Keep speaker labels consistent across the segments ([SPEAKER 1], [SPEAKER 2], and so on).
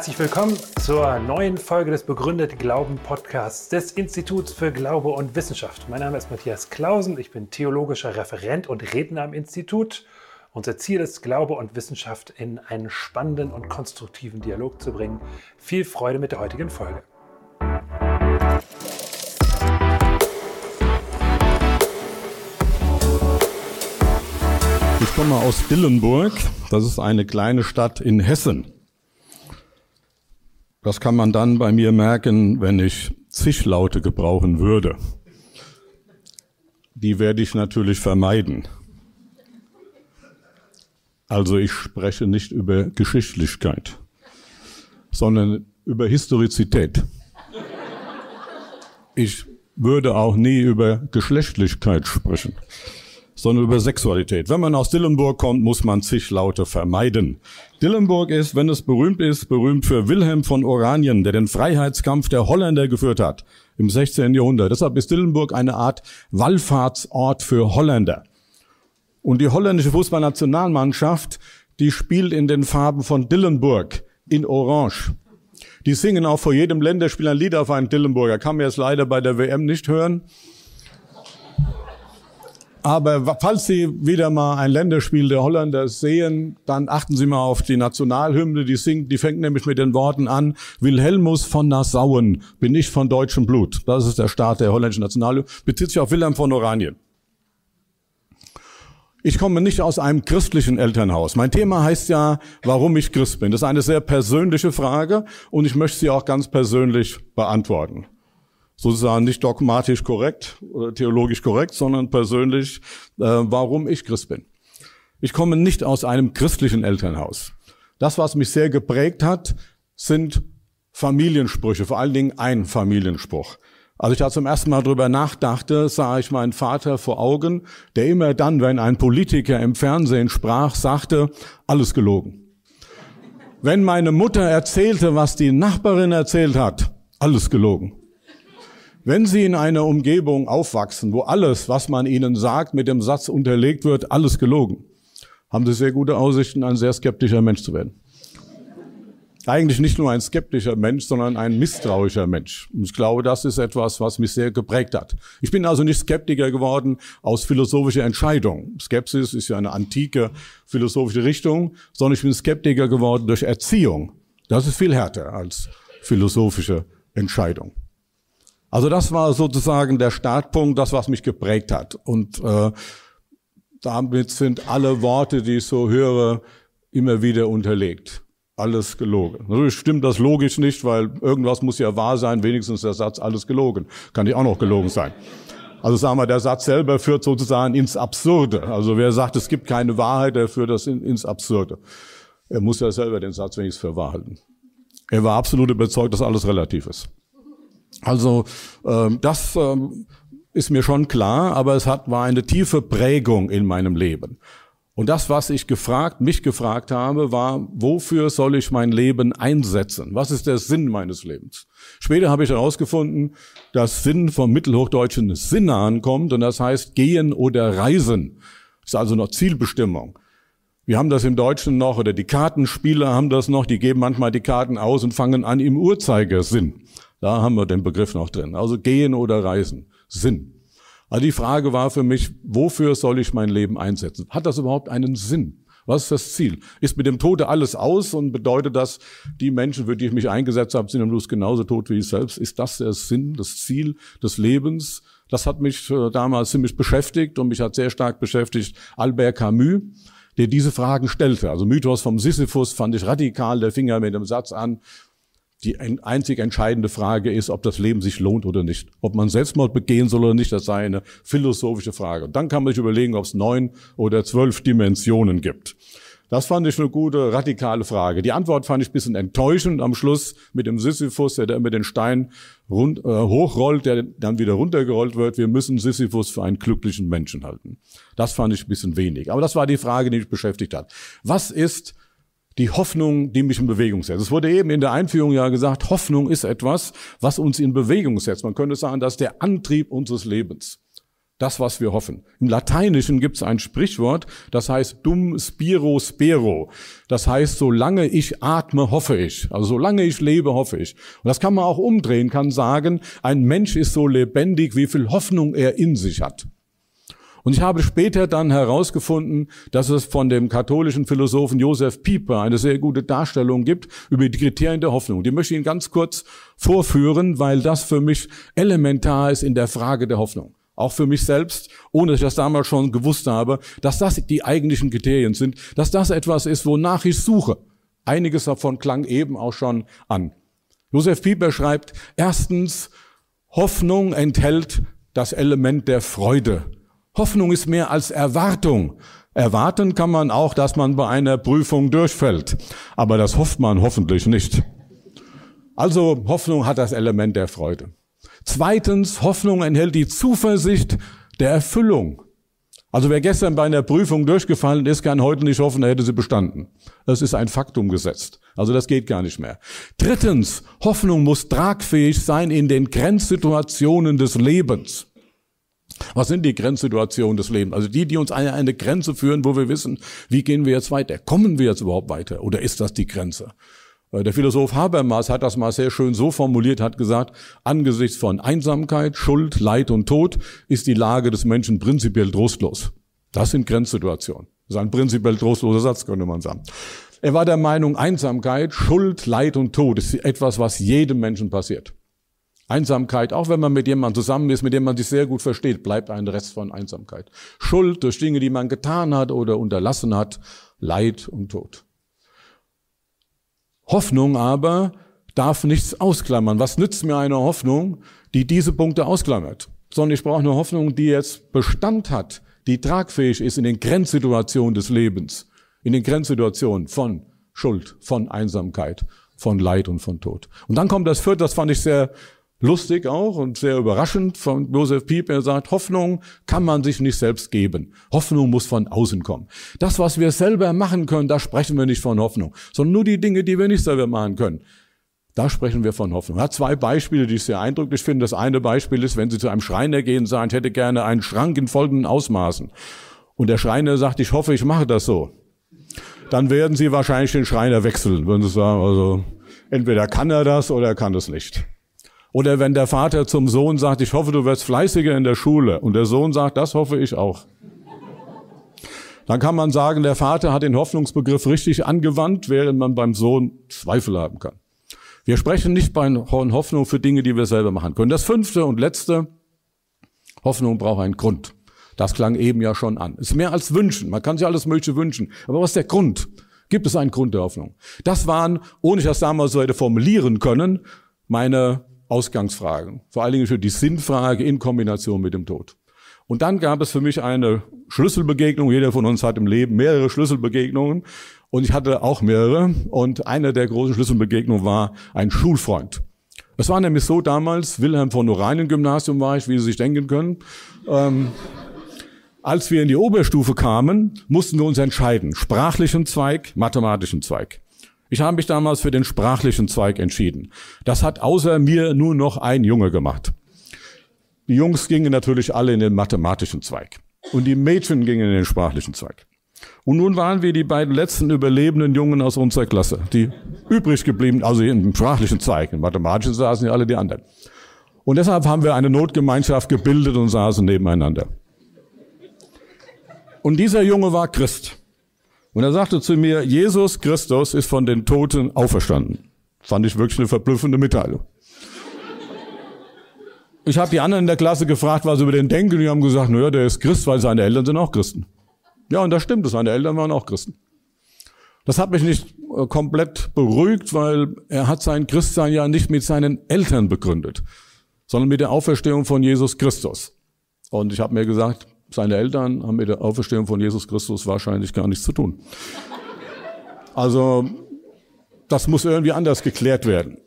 [SPEAKER 1] Herzlich willkommen zur neuen Folge des Begründet Glauben Podcasts des Instituts für Glaube und Wissenschaft. Mein Name ist Matthias Klausen, ich bin theologischer Referent und Redner am Institut. Unser Ziel ist, Glaube und Wissenschaft in einen spannenden und konstruktiven Dialog zu bringen. Viel Freude mit der heutigen Folge.
[SPEAKER 2] Ich komme aus Dillenburg. Das ist eine kleine Stadt in Hessen. Das kann man dann bei mir merken, wenn ich Zischlaute gebrauchen würde. Die werde ich natürlich vermeiden. Also ich spreche nicht über Geschichtlichkeit, sondern über Historizität. Ich würde auch nie über Geschlechtlichkeit sprechen sondern über Sexualität. Wenn man aus Dillenburg kommt, muss man zig Laute vermeiden. Dillenburg ist, wenn es berühmt ist, berühmt für Wilhelm von Oranien, der den Freiheitskampf der Holländer geführt hat im 16. Jahrhundert. Deshalb ist Dillenburg eine Art Wallfahrtsort für Holländer. Und die holländische Fußballnationalmannschaft, die spielt in den Farben von Dillenburg in Orange. Die singen auch vor jedem Länderspiel ein Lied auf einen Dillenburger. Kann man jetzt leider bei der WM nicht hören. Aber falls Sie wieder mal ein Länderspiel der Holländer sehen, dann achten Sie mal auf die Nationalhymne, die singt, die fängt nämlich mit den Worten an, Wilhelmus von Nassauen, bin ich von deutschem Blut. Das ist der Start der holländischen Nationalhymne, bezieht sich auf Wilhelm von Oranien. Ich komme nicht aus einem christlichen Elternhaus. Mein Thema heißt ja, warum ich Christ bin. Das ist eine sehr persönliche Frage und ich möchte sie auch ganz persönlich beantworten sozusagen nicht dogmatisch korrekt oder theologisch korrekt, sondern persönlich, äh, warum ich Christ bin. Ich komme nicht aus einem christlichen Elternhaus. Das, was mich sehr geprägt hat, sind Familiensprüche, vor allen Dingen ein Familienspruch. Als ich da zum ersten Mal drüber nachdachte, sah ich meinen Vater vor Augen, der immer dann, wenn ein Politiker im Fernsehen sprach, sagte, alles gelogen. Wenn meine Mutter erzählte, was die Nachbarin erzählt hat, alles gelogen. Wenn Sie in einer Umgebung aufwachsen, wo alles, was man Ihnen sagt, mit dem Satz unterlegt wird, alles gelogen, haben Sie sehr gute Aussichten, ein sehr skeptischer Mensch zu werden. Eigentlich nicht nur ein skeptischer Mensch, sondern ein misstrauischer Mensch. Und ich glaube, das ist etwas, was mich sehr geprägt hat. Ich bin also nicht Skeptiker geworden aus philosophischer Entscheidung. Skepsis ist ja eine antike philosophische Richtung, sondern ich bin Skeptiker geworden durch Erziehung. Das ist viel härter als philosophische Entscheidung. Also das war sozusagen der Startpunkt, das, was mich geprägt hat. Und äh, damit sind alle Worte, die ich so höre, immer wieder unterlegt. Alles gelogen. Natürlich stimmt das logisch nicht, weil irgendwas muss ja wahr sein, wenigstens der Satz alles gelogen. Kann ja auch noch gelogen sein. Also sagen wir, der Satz selber führt sozusagen ins Absurde. Also wer sagt, es gibt keine Wahrheit, der führt das in, ins Absurde. Er muss ja selber den Satz wenigstens für wahr halten. Er war absolut überzeugt, dass alles relativ ist. Also ähm, das ähm, ist mir schon klar, aber es hat war eine tiefe Prägung in meinem Leben. Und das, was ich gefragt, mich gefragt habe, war, wofür soll ich mein Leben einsetzen? Was ist der Sinn meines Lebens? Später habe ich herausgefunden, dass Sinn vom Mittelhochdeutschen Sinne ankommt und das heißt gehen oder reisen. Das ist also noch Zielbestimmung. Wir haben das im Deutschen noch, oder die Kartenspieler haben das noch, die geben manchmal die Karten aus und fangen an im Uhrzeigersinn. Da haben wir den Begriff noch drin. Also gehen oder reisen. Sinn. Also die Frage war für mich, wofür soll ich mein Leben einsetzen? Hat das überhaupt einen Sinn? Was ist das Ziel? Ist mit dem Tode alles aus und bedeutet das, die Menschen, für die ich mich eingesetzt habe, sind am Schluss genauso tot wie ich selbst? Ist das der Sinn, das Ziel des Lebens? Das hat mich äh, damals ziemlich beschäftigt und mich hat sehr stark beschäftigt Albert Camus, der diese Fragen stellte. Also Mythos vom Sisyphus fand ich radikal, der fing ja mit dem Satz an, die einzig entscheidende Frage ist, ob das Leben sich lohnt oder nicht. Ob man Selbstmord begehen soll oder nicht, das sei eine philosophische Frage. Und dann kann man sich überlegen, ob es neun oder zwölf Dimensionen gibt. Das fand ich eine gute, radikale Frage. Die Antwort fand ich ein bisschen enttäuschend am Schluss mit dem Sisyphus, der da immer den Stein rund, äh, hochrollt, der dann wieder runtergerollt wird. Wir müssen Sisyphus für einen glücklichen Menschen halten. Das fand ich ein bisschen wenig. Aber das war die Frage, die mich beschäftigt hat. Was ist die Hoffnung, die mich in Bewegung setzt. Es wurde eben in der Einführung ja gesagt, Hoffnung ist etwas, was uns in Bewegung setzt. Man könnte sagen, das ist der Antrieb unseres Lebens. das, was wir hoffen. Im Lateinischen gibt es ein Sprichwort, das heißt dum spiro spero. Das heißt, solange ich atme, hoffe ich. Also solange ich lebe, hoffe ich. Und das kann man auch umdrehen, kann sagen, ein Mensch ist so lebendig, wie viel Hoffnung er in sich hat. Und ich habe später dann herausgefunden, dass es von dem katholischen Philosophen Josef Pieper eine sehr gute Darstellung gibt über die Kriterien der Hoffnung. Die möchte ich Ihnen ganz kurz vorführen, weil das für mich elementar ist in der Frage der Hoffnung auch für mich selbst, ohne dass ich das damals schon gewusst habe, dass das die eigentlichen Kriterien sind, dass das etwas ist, wonach ich suche. Einiges davon klang eben auch schon an. Josef Pieper schreibt, erstens, Hoffnung enthält das Element der Freude. Hoffnung ist mehr als Erwartung. Erwarten kann man auch, dass man bei einer Prüfung durchfällt. Aber das hofft man hoffentlich nicht. Also Hoffnung hat das Element der Freude. Zweitens, Hoffnung enthält die Zuversicht der Erfüllung. Also wer gestern bei einer Prüfung durchgefallen ist, kann heute nicht hoffen, er hätte sie bestanden. Das ist ein Faktum gesetzt. Also das geht gar nicht mehr. Drittens, Hoffnung muss tragfähig sein in den Grenzsituationen des Lebens. Was sind die Grenzsituationen des Lebens? Also die, die uns an eine Grenze führen, wo wir wissen, wie gehen wir jetzt weiter? Kommen wir jetzt überhaupt weiter? Oder ist das die Grenze? Äh, der Philosoph Habermas hat das mal sehr schön so formuliert, hat gesagt, angesichts von Einsamkeit, Schuld, Leid und Tod ist die Lage des Menschen prinzipiell trostlos. Das sind Grenzsituationen. Das ist ein prinzipiell trostloser Satz, könnte man sagen. Er war der Meinung, Einsamkeit, Schuld, Leid und Tod ist etwas, was jedem Menschen passiert. Einsamkeit, auch wenn man mit jemandem zusammen ist, mit dem man sich sehr gut versteht, bleibt ein Rest von Einsamkeit. Schuld durch Dinge, die man getan hat oder unterlassen hat, Leid und Tod. Hoffnung aber darf nichts ausklammern. Was nützt mir eine Hoffnung, die diese Punkte ausklammert? Sondern ich brauche eine Hoffnung, die jetzt Bestand hat, die tragfähig ist in den Grenzsituationen des Lebens, in den Grenzsituationen von Schuld, von Einsamkeit, von Leid und von Tod. Und dann kommt das vierte, das fand ich sehr lustig auch und sehr überraschend von Joseph Piep. Er sagt, Hoffnung kann man sich nicht selbst geben. Hoffnung muss von außen kommen. Das, was wir selber machen können, da sprechen wir nicht von Hoffnung, sondern nur die Dinge, die wir nicht selber machen können. Da sprechen wir von Hoffnung. Er hat zwei Beispiele, die ich sehr eindrücklich finde. Das eine Beispiel ist, wenn Sie zu einem Schreiner gehen und sagen, ich hätte gerne einen Schrank in folgenden Ausmaßen. Und der Schreiner sagt, ich hoffe, ich mache das so. Dann werden Sie wahrscheinlich den Schreiner wechseln, würden Sie sagen, also entweder kann er das oder er kann es nicht. Oder wenn der Vater zum Sohn sagt, ich hoffe, du wirst fleißiger in der Schule. Und der Sohn sagt, das hoffe ich auch. Dann kann man sagen, der Vater hat den Hoffnungsbegriff richtig angewandt, während man beim Sohn Zweifel haben kann. Wir sprechen nicht bei Hoffnung für Dinge, die wir selber machen können. Das fünfte und letzte, Hoffnung braucht einen Grund. Das klang eben ja schon an. Ist mehr als wünschen. Man kann sich alles Mögliche wünschen. Aber was ist der Grund? Gibt es einen Grund der Hoffnung? Das waren, ohne ich das damals so hätte formulieren können, meine Ausgangsfragen. Vor allen Dingen für die Sinnfrage in Kombination mit dem Tod. Und dann gab es für mich eine Schlüsselbegegnung. Jeder von uns hat im Leben mehrere Schlüsselbegegnungen. Und ich hatte auch mehrere. Und eine der großen Schlüsselbegegnungen war ein Schulfreund. Es war nämlich so damals, Wilhelm von Oranien Gymnasium war ich, wie Sie sich denken können. Ähm, als wir in die Oberstufe kamen, mussten wir uns entscheiden. Sprachlichen Zweig, mathematischen Zweig. Ich habe mich damals für den sprachlichen Zweig entschieden. Das hat außer mir nur noch ein Junge gemacht. Die Jungs gingen natürlich alle in den mathematischen Zweig. Und die Mädchen gingen in den sprachlichen Zweig. Und nun waren wir die beiden letzten überlebenden Jungen aus unserer Klasse, die übrig geblieben, also im sprachlichen Zweig. Im mathematischen saßen ja alle die anderen. Und deshalb haben wir eine Notgemeinschaft gebildet und saßen nebeneinander. Und dieser Junge war Christ. Und er sagte zu mir, Jesus Christus ist von den Toten auferstanden. Fand ich wirklich eine verblüffende Mitteilung. Ich habe die anderen in der Klasse gefragt, was sie über den denken. Die haben gesagt, naja, der ist Christ, weil seine Eltern sind auch Christen. Ja, und das stimmt, seine Eltern waren auch Christen. Das hat mich nicht äh, komplett beruhigt, weil er hat sein Christsein ja nicht mit seinen Eltern begründet, sondern mit der Auferstehung von Jesus Christus. Und ich habe mir gesagt, seine Eltern haben mit der Auferstehung von Jesus Christus wahrscheinlich gar nichts zu tun. Also das muss irgendwie anders geklärt werden.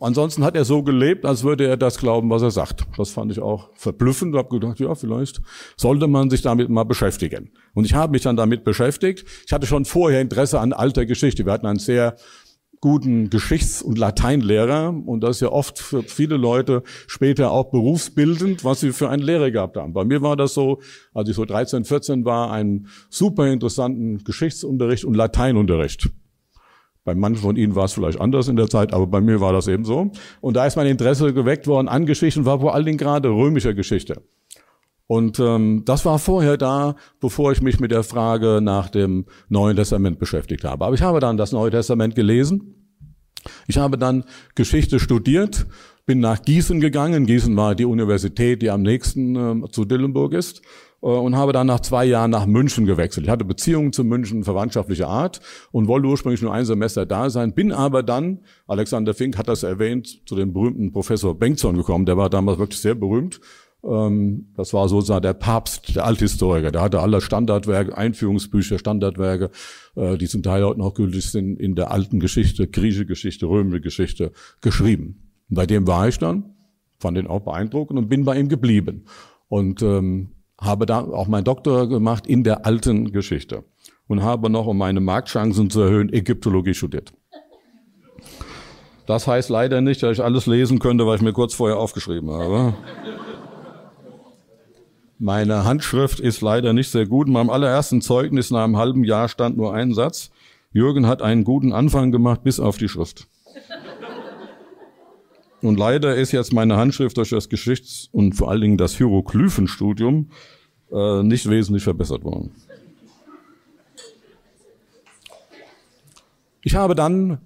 [SPEAKER 2] Ansonsten hat er so gelebt, als würde er das glauben, was er sagt. Das fand ich auch verblüffend. Ich habe gedacht, ja, vielleicht sollte man sich damit mal beschäftigen. Und ich habe mich dann damit beschäftigt. Ich hatte schon vorher Interesse an alter Geschichte. Wir hatten ein sehr guten Geschichts- und Lateinlehrer und das ist ja oft für viele Leute später auch berufsbildend, was sie für einen Lehrer gehabt haben. Bei mir war das so, als ich so 13, 14 war, einen super interessanten Geschichtsunterricht und Lateinunterricht. Bei manchen von Ihnen war es vielleicht anders in der Zeit, aber bei mir war das eben so. Und da ist mein Interesse geweckt worden an Geschichten, war vor allen Dingen gerade römischer Geschichte. Und ähm, das war vorher da, bevor ich mich mit der Frage nach dem Neuen Testament beschäftigt habe. Aber ich habe dann das Neue Testament gelesen. Ich habe dann Geschichte studiert, bin nach Gießen gegangen. Gießen war die Universität, die am nächsten äh, zu Dillenburg ist. Äh, und habe dann nach zwei Jahren nach München gewechselt. Ich hatte Beziehungen zu München verwandtschaftlicher Art und wollte ursprünglich nur ein Semester da sein, bin aber dann, Alexander Fink hat das erwähnt, zu dem berühmten Professor Bengtson gekommen, der war damals wirklich sehr berühmt das war sozusagen der Papst, der Althistoriker. Der hatte alle Standardwerke, Einführungsbücher, Standardwerke, äh, die zum Teil heute noch gültig sind, in der alten Geschichte, griechische Geschichte, römische Geschichte geschrieben. Und bei dem war ich dann, fand ihn auch beeindruckend und bin bei ihm geblieben. Und ähm, habe da auch meinen Doktor gemacht in der alten Geschichte. Und habe noch, um meine Marktchancen zu erhöhen, Ägyptologie studiert. Das heißt leider nicht, dass ich alles lesen könnte, was ich mir kurz vorher aufgeschrieben habe. Meine Handschrift ist leider nicht sehr gut. In meinem allerersten Zeugnis nach einem halben Jahr stand nur ein Satz. Jürgen hat einen guten Anfang gemacht bis auf die Schrift. Und leider ist jetzt meine Handschrift durch das Geschichts- und vor allen Dingen das Hieroglyphenstudium äh, nicht wesentlich verbessert worden. Ich habe dann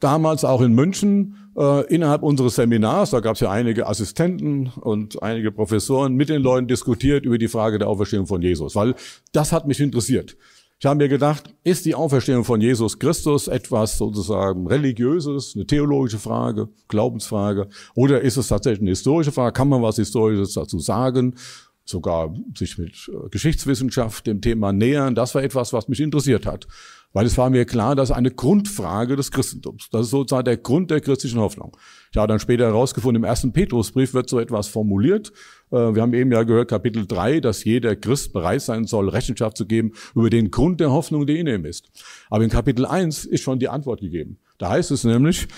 [SPEAKER 2] damals auch in München äh, innerhalb unseres Seminars, da gab es ja einige Assistenten und einige Professoren, mit den Leuten diskutiert über die Frage der Auferstehung von Jesus, weil das hat mich interessiert. Ich habe mir gedacht, ist die Auferstehung von Jesus Christus etwas sozusagen religiöses, eine theologische Frage, Glaubensfrage, oder ist es tatsächlich eine historische Frage? Kann man was Historisches dazu sagen? Sogar sich mit äh, Geschichtswissenschaft dem Thema nähern. Das war etwas, was mich interessiert hat. Weil es war mir klar, das ist eine Grundfrage des Christentums. Das ist sozusagen der Grund der christlichen Hoffnung. Ich habe dann später herausgefunden, im ersten Petrusbrief wird so etwas formuliert. Äh, wir haben eben ja gehört, Kapitel 3, dass jeder Christ bereit sein soll, Rechenschaft zu geben über den Grund der Hoffnung, die in ihm ist. Aber in Kapitel 1 ist schon die Antwort gegeben. Da heißt es nämlich,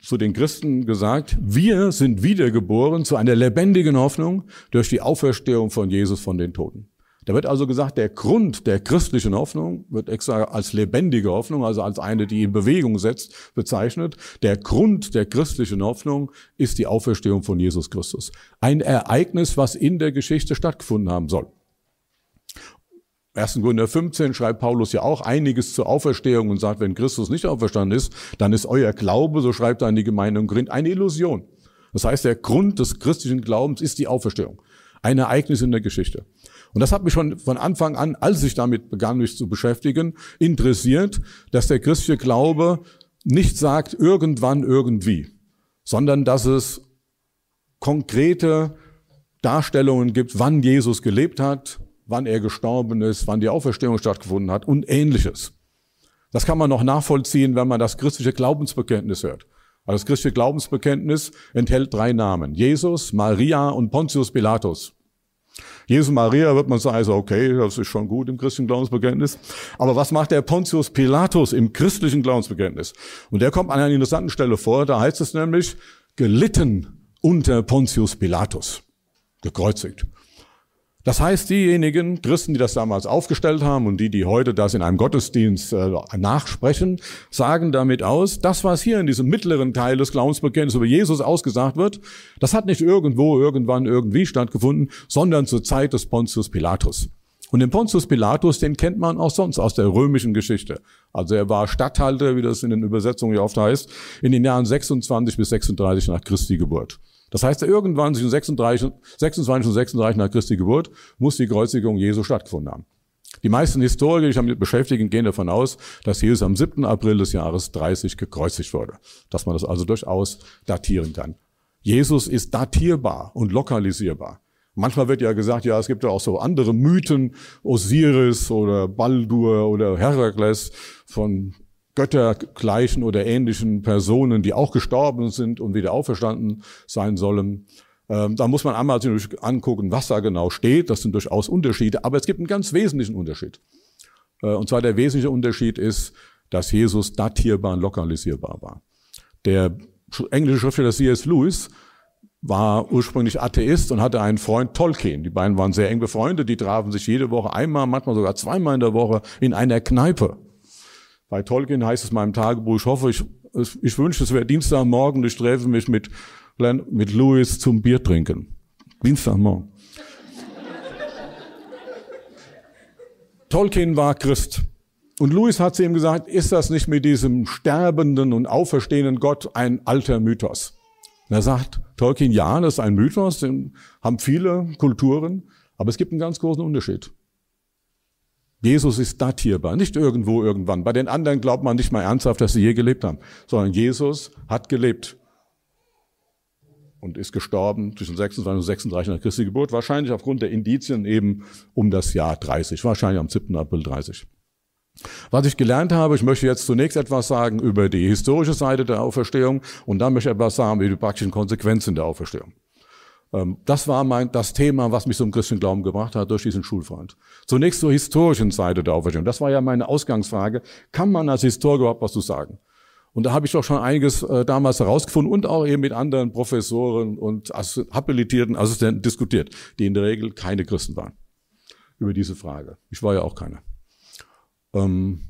[SPEAKER 2] zu den Christen gesagt, wir sind wiedergeboren zu einer lebendigen Hoffnung durch die Auferstehung von Jesus von den Toten. Da wird also gesagt, der Grund der christlichen Hoffnung wird extra als lebendige Hoffnung, also als eine, die in Bewegung setzt, bezeichnet. Der Grund der christlichen Hoffnung ist die Auferstehung von Jesus Christus. Ein Ereignis, was in der Geschichte stattgefunden haben soll. 1. Korinther 15 schreibt Paulus ja auch einiges zur Auferstehung und sagt, wenn Christus nicht auferstanden ist, dann ist euer Glaube, so schreibt er an die Gemeinde in Korinth, eine Illusion. Das heißt, der Grund des christlichen Glaubens ist die Auferstehung. Ein Ereignis in der Geschichte. Und das hat mich schon von Anfang an, als ich damit begann, mich zu beschäftigen, interessiert, dass der christliche Glaube nicht sagt irgendwann, irgendwie, sondern dass es konkrete Darstellungen gibt, wann Jesus gelebt hat, wann er gestorben ist, wann die Auferstehung stattgefunden hat und ähnliches. Das kann man noch nachvollziehen, wenn man das christliche Glaubensbekenntnis hört. Also das christliche Glaubensbekenntnis enthält drei Namen. Jesus, Maria und Pontius Pilatus. Jesus Maria wird man sagen, also okay, das ist schon gut im christlichen Glaubensbekenntnis. Aber was macht der Pontius Pilatus im christlichen Glaubensbekenntnis? Und der kommt an einer interessanten Stelle vor, da heißt es nämlich, gelitten unter Pontius Pilatus, gekreuzigt. Das heißt, diejenigen Christen, die das damals aufgestellt haben und die, die heute das in einem Gottesdienst äh, nachsprechen, sagen damit aus, das, was hier in diesem mittleren Teil des Glaubensbekenntnisses über Jesus ausgesagt wird, das hat nicht irgendwo, irgendwann, irgendwie stattgefunden, sondern zur Zeit des Pontius Pilatus. Und den Pontius Pilatus, den kennt man auch sonst aus der römischen Geschichte. Also er war Statthalter, wie das in den Übersetzungen ja oft heißt, in den Jahren 26 bis 36 nach Christi Geburt. Das heißt, irgendwann zwischen 36, 26 und 36 nach Christi Geburt muss die Kreuzigung Jesu stattgefunden haben. Die meisten Historiker, die sich damit beschäftigen, gehen davon aus, dass Jesus am 7. April des Jahres 30 gekreuzigt wurde. Dass man das also durchaus datieren kann. Jesus ist datierbar und lokalisierbar. Manchmal wird ja gesagt, ja, es gibt ja auch so andere Mythen, Osiris oder Baldur oder Herakles von göttergleichen oder ähnlichen Personen, die auch gestorben sind und wieder auferstanden sein sollen. Ähm, da muss man einmal angucken, was da genau steht. Das sind durchaus Unterschiede, aber es gibt einen ganz wesentlichen Unterschied. Äh, und zwar der wesentliche Unterschied ist, dass Jesus datierbar und lokalisierbar war. Der englische Schriftsteller C.S. Lewis war ursprünglich Atheist und hatte einen Freund Tolkien. Die beiden waren sehr eng befreundet, die trafen sich jede Woche einmal, manchmal sogar zweimal in der Woche in einer Kneipe. Bei Tolkien heißt es in meinem Tagebuch, ich hoffe, ich, ich wünsche, es wäre Dienstagmorgen, ich treffe mich mit, mit Louis zum Bier trinken. Dienstagmorgen. Tolkien war Christ. Und Louis hat zu ihm gesagt, ist das nicht mit diesem sterbenden und auferstehenden Gott ein alter Mythos? Und er sagt, Tolkien, ja, das ist ein Mythos, den haben viele Kulturen, aber es gibt einen ganz großen Unterschied. Jesus ist datierbar, nicht irgendwo irgendwann. Bei den anderen glaubt man nicht mal ernsthaft, dass sie je gelebt haben, sondern Jesus hat gelebt und ist gestorben zwischen 26 und 36 nach Christi Geburt, wahrscheinlich aufgrund der Indizien eben um das Jahr 30, wahrscheinlich am 7. April 30. Was ich gelernt habe, ich möchte jetzt zunächst etwas sagen über die historische Seite der Auferstehung und dann möchte ich etwas sagen über die praktischen Konsequenzen der Auferstehung. Ähm, das war mein, das Thema, was mich zum christlichen Glauben gebracht hat durch diesen Schulfreund. Zunächst zur historischen Seite der Auferstehung. Das war ja meine Ausgangsfrage. Kann man als Historiker überhaupt was zu sagen? Und da habe ich doch schon einiges äh, damals herausgefunden und auch eben mit anderen Professoren und habilitierten Assistenten diskutiert, die in der Regel keine Christen waren. Über diese Frage. Ich war ja auch keiner. Ähm,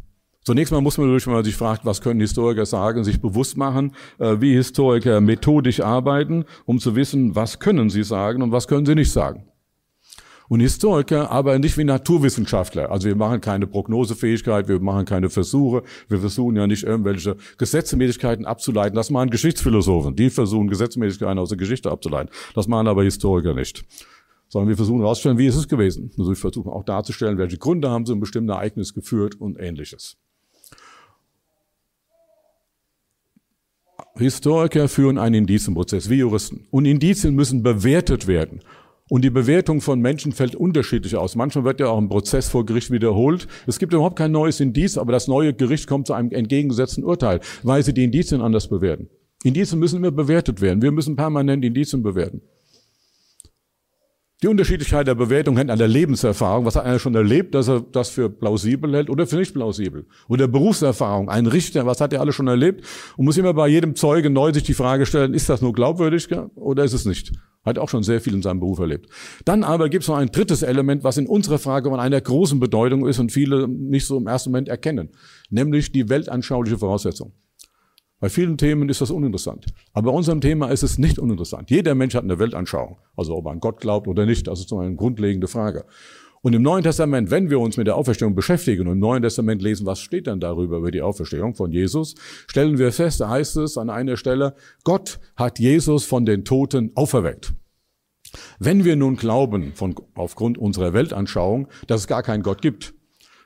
[SPEAKER 2] Zunächst mal muss man natürlich, wenn man sich fragt, was können Historiker sagen, sich bewusst machen, äh, wie Historiker methodisch arbeiten, um zu wissen, was können sie sagen und was können sie nicht sagen. Und Historiker arbeiten nicht wie Naturwissenschaftler. Also wir machen keine Prognosefähigkeit, wir machen keine Versuche, wir versuchen ja nicht irgendwelche Gesetzmäßigkeiten abzuleiten. Das machen Geschichtsphilosophen. Die versuchen Gesetzmäßigkeiten aus der Geschichte abzuleiten. Das machen aber Historiker nicht sondern wir versuchen herauszustellen, wie ist es gewesen. Also wir versuchen auch darzustellen, welche Gründe haben sie ein bestimmtes Ereignis geführt und ähnliches. Historiker führen einen Indizienprozess, wie Juristen. Und Indizien müssen bewertet werden. Und die Bewertung von Menschen fällt unterschiedlich aus. Manchmal wird ja auch ein Prozess vor Gericht wiederholt. Es gibt überhaupt kein neues Indiz, aber das neue Gericht kommt zu einem entgegengesetzten Urteil, weil sie die Indizien anders bewerten. Indizien müssen immer bewertet werden. Wir müssen permanent Indizien bewerten. Die Unterschiedlichkeit der Bewertung hängt an der Lebenserfahrung. Was hat einer schon erlebt, dass er das für plausibel hält oder für nicht plausibel? Oder Berufserfahrung. Ein Richter, was hat er alles schon erlebt? Und muss immer bei jedem Zeuge neu sich die Frage stellen, ist das nur glaubwürdig oder ist es nicht? Hat auch schon sehr viel in seinem Beruf erlebt. Dann aber gibt es noch ein drittes Element, was in unserer Frage von einer großen Bedeutung ist und viele nicht so im ersten Moment erkennen. Nämlich die weltanschauliche Voraussetzung. Bei vielen Themen ist das uninteressant. Aber bei unserem Thema ist es nicht uninteressant. Jeder Mensch hat eine Weltanschauung. Also ob er an Gott glaubt oder nicht, das ist so eine grundlegende Frage. Und im Neuen Testament, wenn wir uns mit der Auferstehung beschäftigen und im Neuen Testament lesen, was steht dann darüber über die Auferstehung von Jesus, stellen wir fest, da heißt es an einer Stelle, Gott hat Jesus von den Toten auferweckt. Wenn wir nun glauben, von, aufgrund unserer Weltanschauung, dass es gar keinen Gott gibt,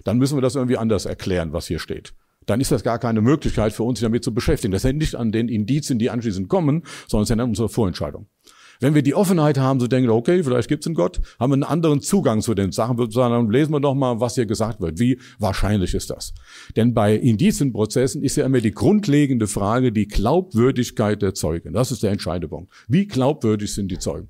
[SPEAKER 2] dann müssen wir das irgendwie anders erklären, was hier steht dann ist das gar keine Möglichkeit für uns, sich damit zu beschäftigen. Das hängt nicht an den Indizien, die anschließend kommen, sondern es hängt an unserer Vorentscheidung. Wenn wir die Offenheit haben, zu denken, okay, vielleicht gibt es einen Gott, haben wir einen anderen Zugang zu den Sachen, dann lesen wir doch mal, was hier gesagt wird. Wie wahrscheinlich ist das? Denn bei Indizienprozessen ist ja immer die grundlegende Frage die Glaubwürdigkeit der Zeugen. Das ist der entscheidende Punkt. Wie glaubwürdig sind die Zeugen?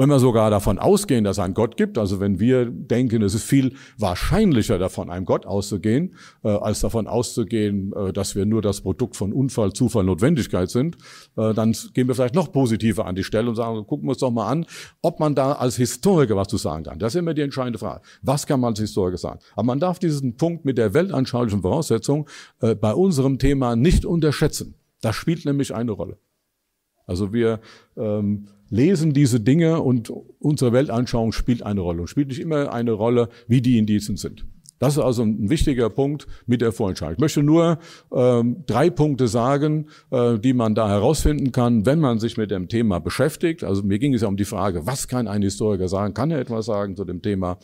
[SPEAKER 2] Wenn wir sogar davon ausgehen, dass es einen Gott gibt, also wenn wir denken, es ist viel wahrscheinlicher davon, einem Gott auszugehen, äh, als davon auszugehen, äh, dass wir nur das Produkt von Unfall, Zufall, Notwendigkeit sind, äh, dann gehen wir vielleicht noch positiver an die Stelle und sagen, gucken wir uns doch mal an, ob man da als Historiker was zu sagen kann. Das ist immer die entscheidende Frage. Was kann man als Historiker sagen? Aber man darf diesen Punkt mit der weltanschaulichen Voraussetzung äh, bei unserem Thema nicht unterschätzen. Das spielt nämlich eine Rolle. Also wir ähm, lesen diese Dinge und unsere Weltanschauung spielt eine Rolle und spielt nicht immer eine Rolle, wie die Indizien sind. Das ist also ein wichtiger Punkt mit der Vorentscheidung. Ich möchte nur ähm, drei Punkte sagen, äh, die man da herausfinden kann, wenn man sich mit dem Thema beschäftigt. Also mir ging es ja um die Frage, was kann ein Historiker sagen? Kann er etwas sagen zu dem Thema?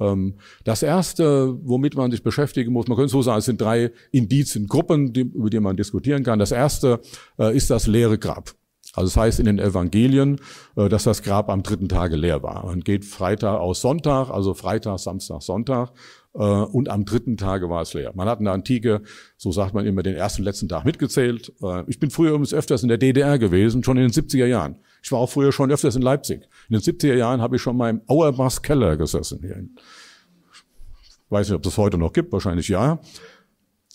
[SPEAKER 2] Ähm, das erste, womit man sich beschäftigen muss, man könnte so sagen, es sind drei Indiziengruppen, die, über die man diskutieren kann. Das erste äh, ist das leere Grab. Also das heißt in den Evangelien, äh, dass das Grab am dritten Tage leer war. Man geht Freitag aus Sonntag, also Freitag, Samstag, Sonntag. Äh, und am dritten Tage war es leer. Man hat in der Antike, so sagt man immer, den ersten, letzten Tag mitgezählt. Äh, ich bin früher übrigens öfters in der DDR gewesen, schon in den 70er Jahren. Ich war auch früher schon öfters in Leipzig. In den 70er Jahren habe ich schon mal im Auerbachs Keller gesessen. Hier. Ich weiß nicht, ob das heute noch gibt, wahrscheinlich ja.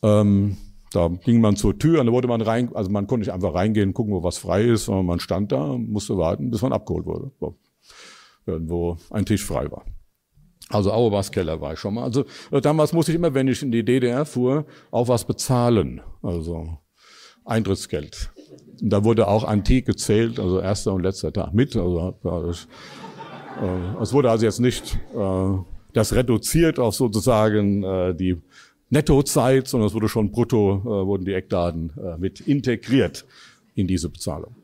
[SPEAKER 2] Ähm, da ging man zur Tür und da wurde man rein, also man konnte nicht einfach reingehen, gucken, wo was frei ist, sondern man stand da, musste warten, bis man abgeholt wurde, wo irgendwo ein Tisch frei war. Also Auerbachs Keller war ich schon mal. Also äh, damals musste ich immer, wenn ich in die DDR fuhr, auch was bezahlen. Also Eintrittsgeld. Und da wurde auch antik gezählt, also erster und letzter Tag mit. Also äh, es wurde also jetzt nicht äh, das reduziert auf sozusagen äh, die Nettozeit, sondern es wurde schon brutto, äh, wurden die Eckdaten äh, mit integriert in diese Bezahlung.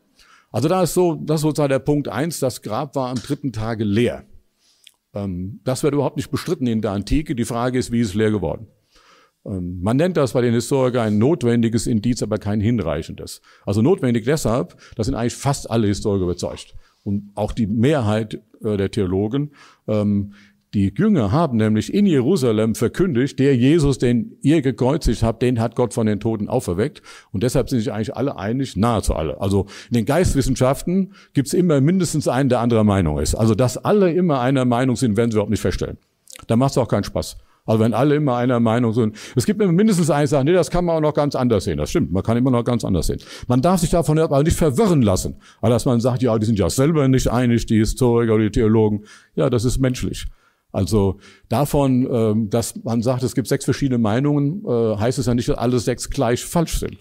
[SPEAKER 2] Also da ist so, das ist sozusagen der Punkt eins. das Grab war am dritten Tage leer. Ähm, das wird überhaupt nicht bestritten in der Antike. Die Frage ist, wie ist es leer geworden? Ähm, man nennt das bei den Historikern ein notwendiges Indiz, aber kein hinreichendes. Also notwendig deshalb, das sind eigentlich fast alle Historiker überzeugt. Und auch die Mehrheit äh, der Theologen, ähm, die Jünger haben nämlich in Jerusalem verkündigt, der Jesus, den ihr gekreuzigt habt, den hat Gott von den Toten auferweckt. Und deshalb sind sich eigentlich alle einig, nahezu alle. Also in den Geistwissenschaften gibt es immer mindestens einen, der anderer Meinung ist. Also dass alle immer einer Meinung sind, werden sie überhaupt nicht feststellen. Da macht es auch keinen Spaß. Also wenn alle immer einer Meinung sind. Es gibt immer mindestens eine Sache, nee, das kann man auch noch ganz anders sehen. Das stimmt, man kann immer noch ganz anders sehen. Man darf sich davon aber nicht verwirren lassen. Aber dass man sagt, ja, die sind ja selber nicht einig, die Historiker oder die Theologen. Ja, das ist menschlich. Also davon, ähm, dass man sagt, es gibt sechs verschiedene Meinungen, äh, heißt es ja nicht, dass alle sechs gleich falsch sind.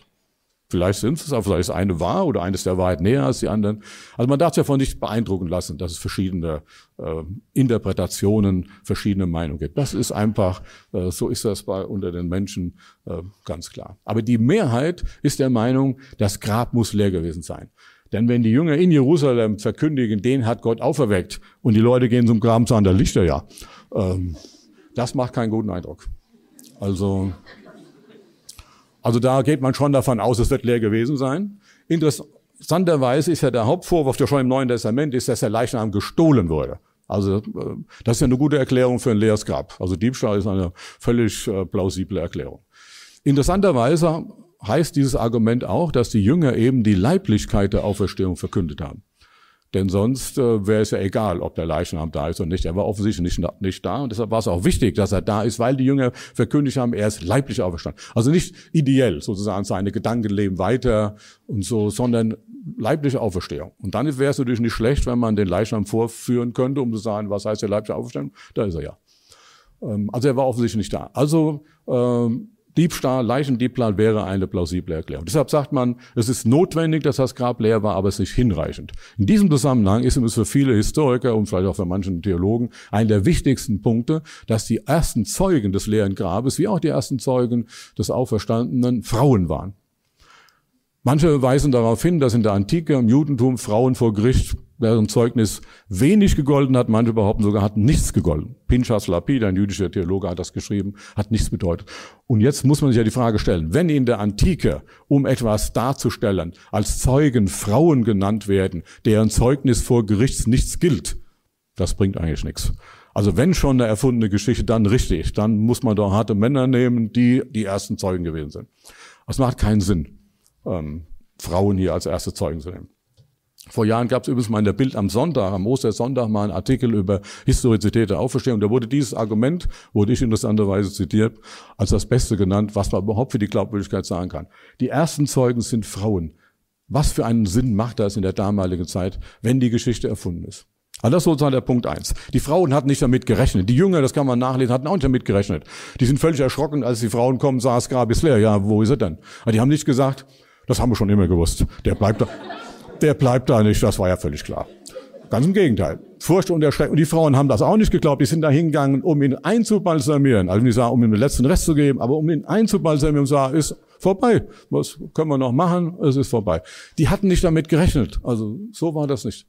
[SPEAKER 2] Vielleicht sind es, aber vielleicht ist eine wahr oder eines der Wahrheit näher als die anderen. Also man darf sich davon nicht beeindrucken lassen, dass es verschiedene äh, Interpretationen, verschiedene Meinungen gibt. Das ist einfach, äh, so ist das bei unter den Menschen äh, ganz klar. Aber die Mehrheit ist der Meinung, das Grab muss leer gewesen sein. Denn wenn die Jünger in Jerusalem verkündigen, den hat Gott auferweckt, und die Leute gehen zum Graben sagen, da liegt er ja, ähm, das macht keinen guten Eindruck. Also, also da geht man schon davon aus, es wird leer gewesen sein. Interessanterweise ist ja der Hauptvorwurf, der schon im Neuen Testament ist, dass der Leichnam gestohlen wurde. Also äh, das ist ja eine gute Erklärung für ein leeres Grab. Also Diebstahl ist eine völlig äh, plausible Erklärung. Interessanterweise heißt dieses Argument auch, dass die Jünger eben die Leiblichkeit der Auferstehung verkündet haben. Denn sonst äh, wäre es ja egal, ob der Leichnam da ist oder nicht. Er war offensichtlich nicht, nicht da und deshalb war es auch wichtig, dass er da ist, weil die Jünger verkündigt haben, er ist leiblich auferstanden. Also nicht ideell sozusagen seine Gedanken leben weiter und so, sondern leibliche Auferstehung. Und dann wäre es natürlich nicht schlecht, wenn man den Leichnam vorführen könnte, um zu sagen, was heißt der leibliche Auferstehung? Da ist er ja. Ähm, also er war offensichtlich nicht da. Also ähm, Diebstahl, Leichendiebstahl wäre eine plausible Erklärung. Deshalb sagt man, es ist notwendig, dass das Grab leer war, aber es ist nicht hinreichend. In diesem Zusammenhang ist es für viele Historiker und vielleicht auch für manchen Theologen einer der wichtigsten Punkte, dass die ersten Zeugen des leeren Grabes, wie auch die ersten Zeugen des Auferstandenen, Frauen waren. Manche weisen darauf hin, dass in der Antike im Judentum Frauen vor Gericht deren Zeugnis wenig gegolten hat, manche behaupten sogar, hat nichts gegolten. Pinchas Lapid, ein jüdischer Theologe, hat das geschrieben, hat nichts bedeutet. Und jetzt muss man sich ja die Frage stellen, wenn in der Antike, um etwas darzustellen, als Zeugen Frauen genannt werden, deren Zeugnis vor Gerichts nichts gilt, das bringt eigentlich nichts. Also wenn schon eine erfundene Geschichte, dann richtig. Dann muss man doch harte Männer nehmen, die die ersten Zeugen gewesen sind. Das macht keinen Sinn, ähm, Frauen hier als erste Zeugen zu nehmen. Vor Jahren gab es übrigens mal in der Bild am Sonntag, am Ostersonntag, mal einen Artikel über Historizität der Auferstehung. Da wurde dieses Argument, wurde ich interessanterweise zitiert, als das Beste genannt, was man überhaupt für die Glaubwürdigkeit sagen kann. Die ersten Zeugen sind Frauen. Was für einen Sinn macht das in der damaligen Zeit, wenn die Geschichte erfunden ist? Also das ist sozusagen der Punkt eins. Die Frauen hatten nicht damit gerechnet. Die Jünger, das kann man nachlesen, hatten auch nicht damit gerechnet. Die sind völlig erschrocken, als die Frauen kommen, sah das Grab ist leer. Ja, wo ist er denn? Aber die haben nicht gesagt, das haben wir schon immer gewusst. Der bleibt da der bleibt da nicht, das war ja völlig klar. Ganz im Gegenteil. Furcht und Erschrecken. Und die Frauen haben das auch nicht geglaubt. Die sind da hingegangen, um ihn einzubalsamieren. Also nicht sagen, um ihm den letzten Rest zu geben, aber um ihn einzubalsamieren und sagen, ist vorbei. Was können wir noch machen? Es ist vorbei. Die hatten nicht damit gerechnet. Also so war das nicht.